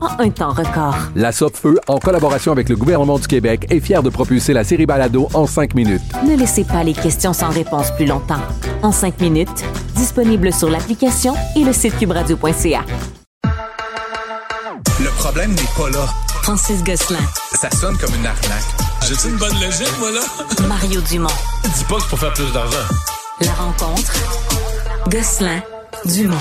en un temps record. La Feu, en collaboration avec le gouvernement du Québec, est fière de propulser la série Balado en 5 minutes. Ne laissez pas les questions sans réponse plus longtemps. En 5 minutes, disponible sur l'application et le site cubradio.ca. Le problème n'est pas là. Francis Gosselin. Ça sonne comme une arnaque. J'ai-tu une bonne logique, moi, là? Mario Dumont. Dis pas que c'est pour faire plus d'argent. La rencontre. Gosselin. Dumont.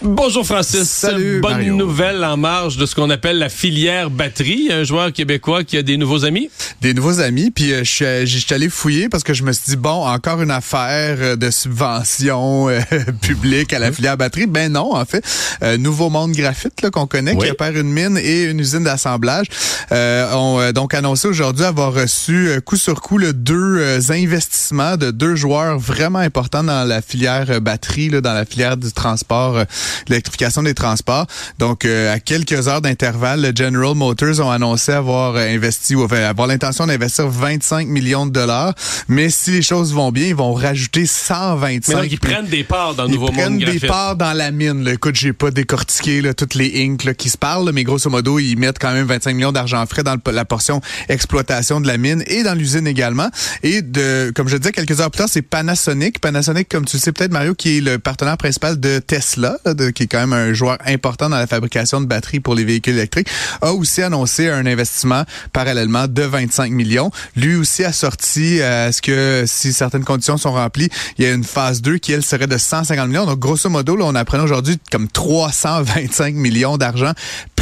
Bonjour Francis. Salut, Bonne Mario. nouvelle en marge de ce qu'on appelle la filière batterie. Un joueur québécois qui a des nouveaux amis? Des nouveaux amis, puis euh, je suis euh, allé fouiller parce que je me suis dit, bon, encore une affaire euh, de subvention euh, publique à la filière batterie. Ben non, en fait. Euh, Nouveau Monde Graphite, là, qu'on connaît, Oui. qui opère une mine et une usine d'assemblage, euh, ont euh, donc annoncé aujourd'hui avoir reçu euh, coup sur coup le deux euh, investissements de deux joueurs vraiment importants dans la filière batterie, là, dans la filière du transport, euh, l'électrification des transports. Donc, euh, à quelques heures d'intervalle, le General Motors ont annoncé avoir euh, investi ou enfin, avoir l'intention d'investir 25 millions de dollars. Mais si les choses vont bien, ils vont rajouter 125. Mais donc, ils prennent des parts dans le Ils Nouveau prennent Monde des Graphite. parts dans la mine. Là. Écoute, j'ai pas décortiqué là, toutes les inks là, qui se parlent, mais grosso modo, ils mettent quand même 25 millions d'argent frais dans le- la portion exploitation de la mine et dans l'usine également. Et de, comme je disais quelques heures plus tard, c'est Panasonic. Panasonic, comme tu le sais peut-être, Mario, qui est le partenaire principal de Tesla, qui est quand même un joueur important dans la fabrication de batteries pour les véhicules électriques, a aussi annoncé un investissement parallèlement de 25 millions. Lui aussi a sorti euh, ce que si certaines conditions sont remplies, il y a une phase 2 qui elle serait de 150 millions. Donc grosso modo, là, on apprenait aujourd'hui comme 325 millions d'argent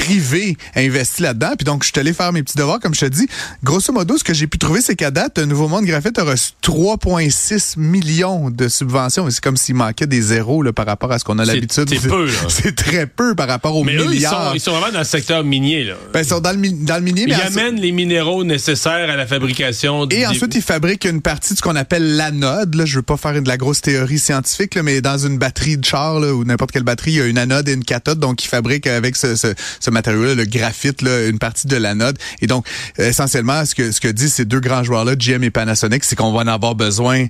privé investi là-dedans. Puis donc je suis allé faire mes petits devoirs comme je te dis. Grosso modo, ce que j'ai pu trouver c'est qu'à date, un Nouveau Monde Graphite a reçu 3,6 millions de subventions. C'est comme s'il manquait des zéros là, par rapport à ce qu'on a l'habitude. c'est peu. C'est très peu par rapport aux Mais eux, ils milliards. sont, ils sont vraiment dans le secteur minier. Là. Ben, ils sont dans le, mi- dans le minier. Ils mais en- amènent les minéraux nécessaires à la fabrication. Et des- ensuite, ils fabriquent une partie de ce qu'on appelle l'anode. Là, je veux pas faire de la grosse théorie scientifique, là, mais dans une batterie de char là, ou n'importe quelle batterie, il y a une anode et une cathode. Donc, ils fabriquent avec ce, ce, ce matériau-là, le graphite, là, une partie de l'anode. Et donc, euh, essentiellement, ce que ce que disent ces deux grands joueurs-là, GM et Panasonic, c'est qu'on va en avoir besoin.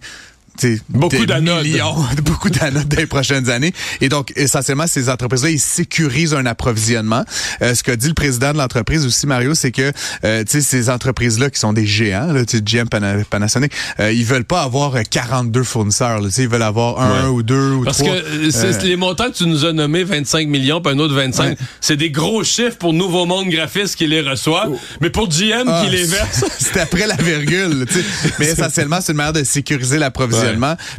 Beaucoup des d'anodes. beaucoup d'anodes dans les prochaines années. Et donc, essentiellement, ces entreprises-là, ils sécurisent un approvisionnement. Euh, ce qu'a dit le président de l'entreprise aussi, Mario, c'est que euh, ces entreprises-là qui sont des géants, là, GM, Pana- Panasonic, euh, ils veulent pas avoir euh, 42 fournisseurs. Là, ils veulent avoir un Ouais. ou deux ou Parce trois. que euh, Euh, les montants que tu nous as nommés, 25 millions, puis un autre 25, Ouais. c'est des gros chiffres pour Nouveau Monde Graphiste qui les reçoit, mais pour GM Ah, qui les verse. C'est après la virgule. tu sais. Mais essentiellement, c'est une manière de sécuriser l'approvisionnement.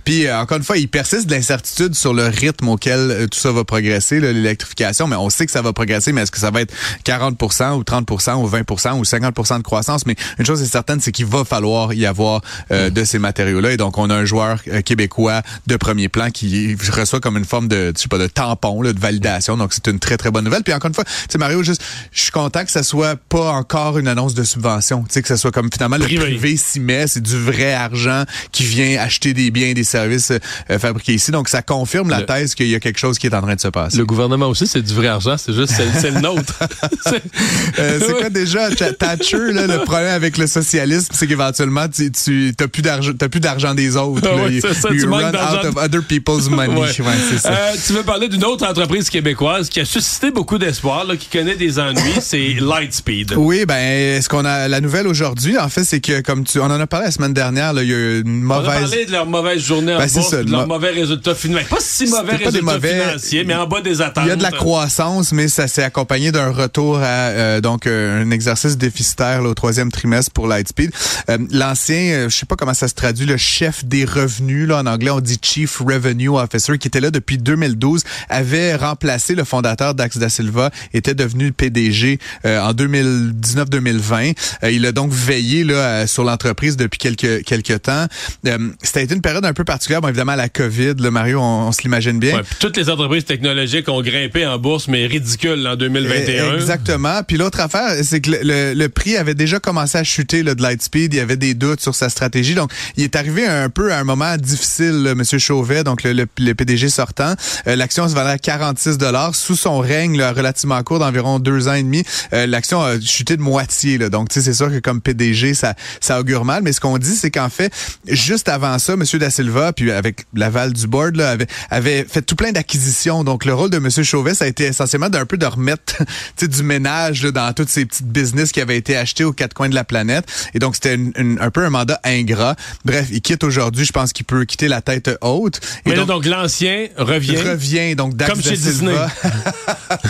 Puis, euh, encore une fois, il persiste de l'incertitude sur le rythme auquel euh, tout ça va progresser, l'électrification. Mais on sait que ça va progresser, mais est-ce que ça va être 40% ou 30% ou 20% ou 50% de croissance? Mais une chose est certaine, c'est qu'il va falloir y avoir euh, de ces matériaux-là. Et donc, on a un joueur euh, québécois de premier plan qui reçoit comme une forme de, je sais pas, de tampon, là, de validation. Donc, c'est une très, très bonne nouvelle. Puis, encore une fois, tu sais, Mario, juste, je suis content que ça soit pas encore une annonce de subvention. Tu sais, que ça soit comme finalement le Privé. privé s'y met, c'est du vrai argent qui vient acheter des biens et des services euh, fabriqués ici. Donc, ça confirme la thèse qu'il y a quelque chose qui est en train de se passer. Le gouvernement aussi, c'est du vrai argent, c'est juste, c'est le nôtre. C'est- Euh, c'est quoi déjà Ch- Thatcher là, le problème avec le socialisme c'est qu'éventuellement tu tu plus d'argent t'as plus d'argent des autres Ah ouais, ça, you tu manques run d'argent. out of other people's money Ouais. Ouais, c'est ça. Euh, tu veux parler d'une autre entreprise québécoise qui a suscité beaucoup d'espoir, qui connaît des ennuis, c'est Lightspeed. Oui, ben, ce qu'on a, la nouvelle aujourd'hui, en fait, c'est que, comme tu, on en a parlé la semaine dernière, il y a une On a mauvaise. parlé de leur leur mauvaise journée en Ben, bourse, ça, de le leurs mo- mauvais résultats financiers. Pas si mauvais résultats mauvais- mais en bas des attentes. Il y a de la croissance, mais ça s'est accompagné d'un retour à euh, donc euh, un exercice déficitaire là, au troisième trimestre pour Lightspeed. Euh, L'ancien, euh, je sais pas comment ça se traduit, le chef des revenus, là en anglais on dit Chief Revenue Officer, qui était là depuis 2012, avait remplacé le fondateur Dax da Silva, était devenu PDG euh, en 2019-2020. Euh, il a donc veillé là euh, sur l'entreprise depuis quelques quelques temps. Euh, C'était une période un peu particulière, bon, évidemment la COVID, le Mario, on, on se l'imagine bien. Ouais, toutes les entreprises technologiques ont grimpé en bourse, mais ridicule en 2021. Eh, Exactement. Puis l'autre affaire, c'est que le, le- le prix avait déjà commencé à chuter là, de Lightspeed. Il y avait des doutes sur sa stratégie. Donc, il est arrivé un peu à un moment difficile, là, M. Chauvet, donc le, le- le PDG sortant. Euh, L'action se valait à 46 Sous son règne là, relativement court, d'environ deux ans et demi, euh, l'action a chuté de moitié. Là. Donc, tu sais, c'est sûr que comme PDG, ça, ça augure mal. Mais ce qu'on dit, c'est qu'en fait, juste avant ça, M. Da Silva, puis avec l'aval du board, là, avait, avait fait tout plein d'acquisitions. Donc, le rôle de M. Chauvet, ça a été essentiellement d'un peu de remettre du ménage là, dans toutes ces petites business qui avaient été achetés aux quatre coins de la planète. Et donc, c'était un peu un mandat ingrat. Bref, il quitte aujourd'hui. Je pense qu'il peut quitter la tête haute. Et Mais là, donc, l'ancien revient. revient donc Dax Comme da chez Silva.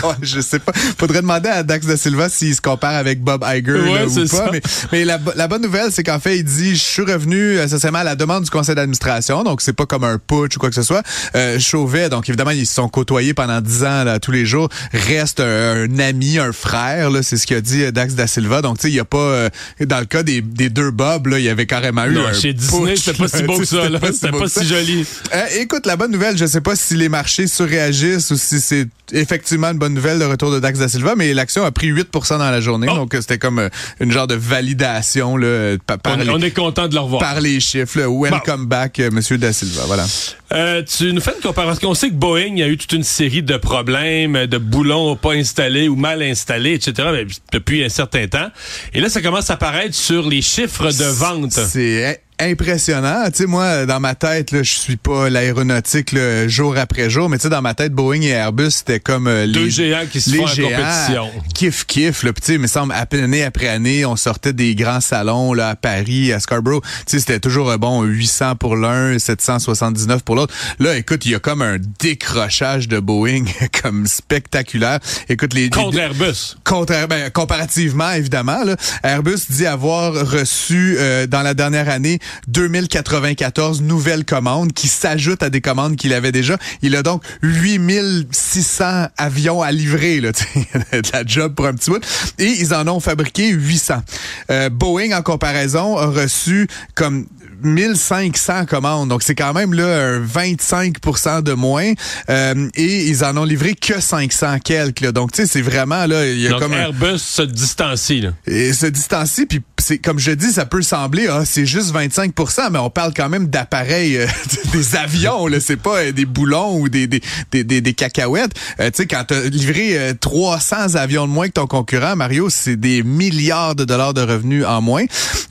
ouais, je sais pas. Faudrait demander à Dax da Silva s'il se compare avec Bob Iger Ouais, là, ou pas. ça. Mais, mais la, bo- la bonne nouvelle, c'est qu'en fait, il dit je suis revenu essentiellement à la demande du conseil d'administration. Donc c'est pas comme un putsch ou quoi que ce soit. Euh, Chauvet, donc évidemment ils se sont côtoyés pendant dix ans là, tous les jours. Reste un, un ami, un frère. là, C'est ce qu'a dit euh, Dax da Silva. Donc tu sais, il y a pas euh, dans le cas des, des deux Bob, là, il y avait carrément eu Non, un chez Disney, c'était pas si beau que ça, C'était pas si joli. Euh, écoute, la bonne nouvelle, je sais pas si les marchés surréagissent ou si c'est effectivement une bonne nouvelle le retour de Dax da Silva, mais l'action a pris 8 dans la journée, Oh. donc euh, c'était comme euh, une genre de validation là, pa- par, On, les, on est content de le revoir. par les chiffres. là. Welcome back, euh, Monsieur da Silva. Voilà. Euh, tu nous fais une comparaison. Parce qu'on sait que Boeing a eu toute une série de problèmes, de boulons pas installés ou mal installés, etc. mais depuis un certain temps. Et là, ça commence à apparaître sur les chiffres de vente. C'est impressionnant. Tu sais, moi, dans ma tête, là, je suis pas l'aéronautique là, jour après jour, mais tu sais, dans ma tête, Boeing et Airbus, c'était comme euh, Deux les géants qui se les font en géants, compétition. Kiff kiff, là. Puis, il me semble année après année, on sortait des grands salons là à Paris, à Scarborough. Tu sais, c'était toujours euh, bon 800 pour l'un, 779 pour l'autre. Là, écoute, il y a comme un décrochage de Boeing comme spectaculaire. Écoute les Contre les- Airbus. Contre, ben, comparativement, évidemment, là, Airbus dit avoir reçu euh, dans la dernière année 2094 nouvelles commandes qui s'ajoutent à des commandes qu'il avait déjà. Il a donc 8600 avions à livrer, là, tu sais, de la job pour un petit bout. Et ils en ont fabriqué 800. Euh, Boeing, en comparaison, a reçu comme 1500 commandes. Donc, c'est quand même là un 25% de moins. Euh, et ils en ont livré que 500 quelques. là. Donc, tu sais, c'est vraiment là, il y a Donc comme un- Airbus se distancie. Là. et se distancie, puis c'est comme je dis, ça peut sembler, ah, c'est juste 25% mais on parle quand même d'appareils, euh, des avions, là, c'est pas euh, des boulons ou des des, des, des, des cacahuètes. Euh, tu sais, quand t'as livré euh, 300 avions de moins que ton concurrent, Mario, c'est des milliards de dollars de revenus en moins.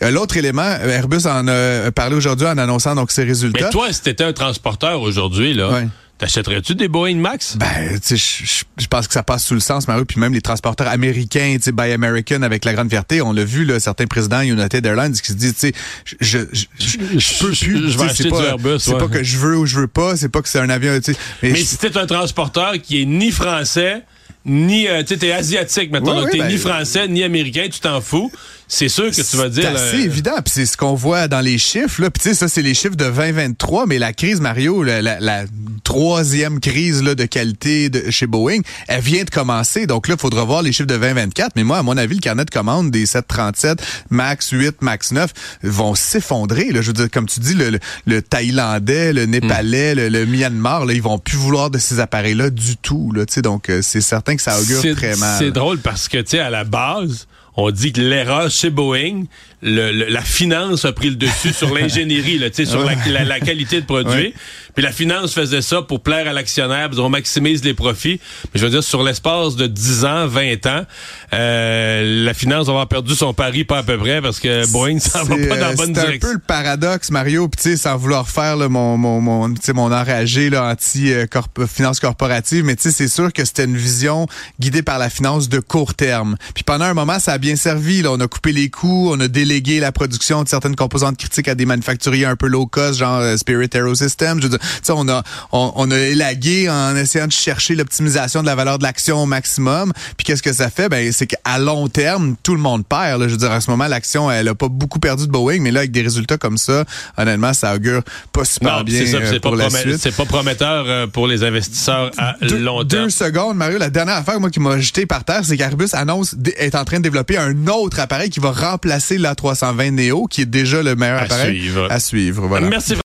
Euh, L'autre élément, euh, Airbus en a parlé aujourd'hui en annonçant donc ses résultats. Mais toi, si t'étais un transporteur aujourd'hui, là, Ouais. T'achèterais-tu des Boeing Max? Ben, tu sais, je- pense que ça passe sous le sens, Mario, puis même les transporteurs américains, tu sais, Buy American avec la grande fierté, on l'a vu, là, certains présidents United Airlines qui se disent, tu sais, je, je, je, je peux plus, Je vais acheter du pas, Airbus, c'est ouais. pas que je veux ou je veux pas, c'est pas que c'est un avion, tu sais, mais, Mais si t'es un transporteur qui est ni français, ni, euh, tu t'es asiatique, maintenant, t'es ben- ni français, ni américain, tu t'en fous, c'est sûr que tu vas dire... C'est assez euh, évident, puis c'est ce qu'on voit dans les chiffres. Là. Puis tu sais, ça, c'est les chiffres de 2023, mais la crise, Mario, la, la- la troisième crise là, de qualité de, chez Boeing, elle vient de commencer. Donc là, il faudra voir les chiffres de 2024. Mais moi, à mon avis, le carnet de commande des 737, MAX 8, MAX 9 vont s'effondrer. Là. Je veux dire, comme tu dis, le, le- le Thaïlandais, le Népalais, le, le Myanmar, là, ils vont plus vouloir de ces appareils-là du tout. Là, Tu sais, donc, euh, c'est certain que ça augure C'est- très mal. C'est drôle parce que, tu sais, à la base, on dit que l'erreur chez Boeing, le- le- la finance a pris le dessus sur l'ingénierie, là, tu sais, sur la, la- la qualité de produit. Ouais. Puis la finance faisait ça pour plaire à l'actionnaire, puis on maximise les profits. Mais je veux dire, sur l'espace de 10 ans, 20 ans, euh, la finance va avoir perdu son pari pas à peu près parce que Boeing s'en va pas dans la euh, bonne c'est un direction. peu le paradoxe, Mario, puis tu sais, sans vouloir faire là, mon, mon, mon, tu sais, mon enragé là, anti euh, corp- finance corporative, mais tu sais, c'est sûr que c'était une vision guidée par la finance de court terme. Puis pendant un moment, ça a bien servi. Là, on a coupé les coûts, on a délaissé déléguer la production de certaines composantes critiques à des manufacturiers un peu low cost, genre euh, Spirit Aerosystem. Je veux dire, on a, on, on a élagué en essayant de chercher l'optimisation de la valeur de l'action au maximum. Puis qu'est-ce que ça fait? Ben, c'est qu'à long terme, tout le monde perd. Là. Je veux dire, à ce moment, l'action, elle a pas beaucoup perdu de Boeing, mais là, avec des résultats comme ça, honnêtement, ça augure pas super Non, bien c'est ça, euh, c'est pas, pour la suite. c'est pas prometteur euh, pour les investisseurs à Deux, long terme. deux secondes, Mario. La dernière affaire, moi, qui m'a jeté par terre, c'est qu'Airbus annonce est en train de développer un autre appareil qui va remplacer l'A320 Neo, qui est déjà le meilleur À appareil suivre. à suivre. Voilà. Merci